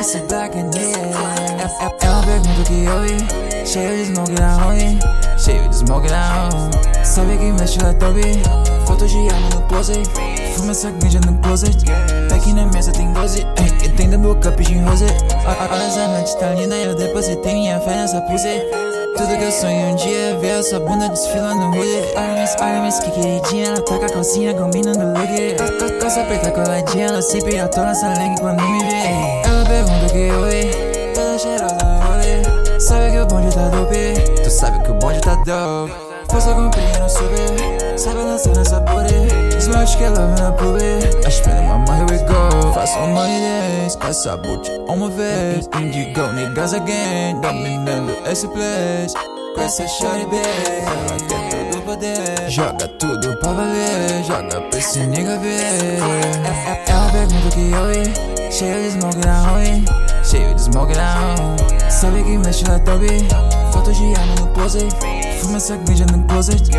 Essa black and é, é uma pergunta que eu vi Cheio de smoke na ruim Cheio de smoke na home Sabe que mexe lá top Fotos de arma no closet. Fuma essa ganja no closet. Aqui na mesa tem 12 E tem da boca pedindo rose. Olha essa noite tá linda Eu depositei minha fé nessa pose tudo que eu sonho um dia é ver a sua bunda desfilando. No rolê Olha minha, olha minha que queridinha. Ela tá com a calcinha combinando look. Calça preta coladinha Ela sempre atona essa leg quando me vê. Ela pergunta o que eu vi Toda cheirosa no rolê Sabe que o bonde tá dope Tu sabe que o bonde tá dope Força comprei no subir Sabe lançar nessa body Smart que ela vem na pube I spend my money we go essa boot uma vez. Indigo niggas again Dominando esse place. Com essa shorty bitch Ela quer todo poder Joga tudo pra valer Joga pra esse nigga ver. É uma pergunta que vi Cheio de smoke na ruim Cheio de smoke na home Sabe que mexe lá top Fotos de arma no closet Fuma essa ganja no closet.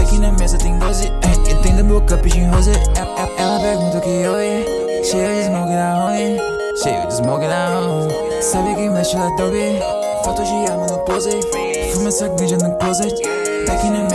Aqui na mesa tem 12 E tem da boca pedindo rose. Ela pergunta que vi Cheio de smoke na home Sabe que mexe lá top Fotos de arma no closet Fuma essa ganja no closet. Aqui na mesa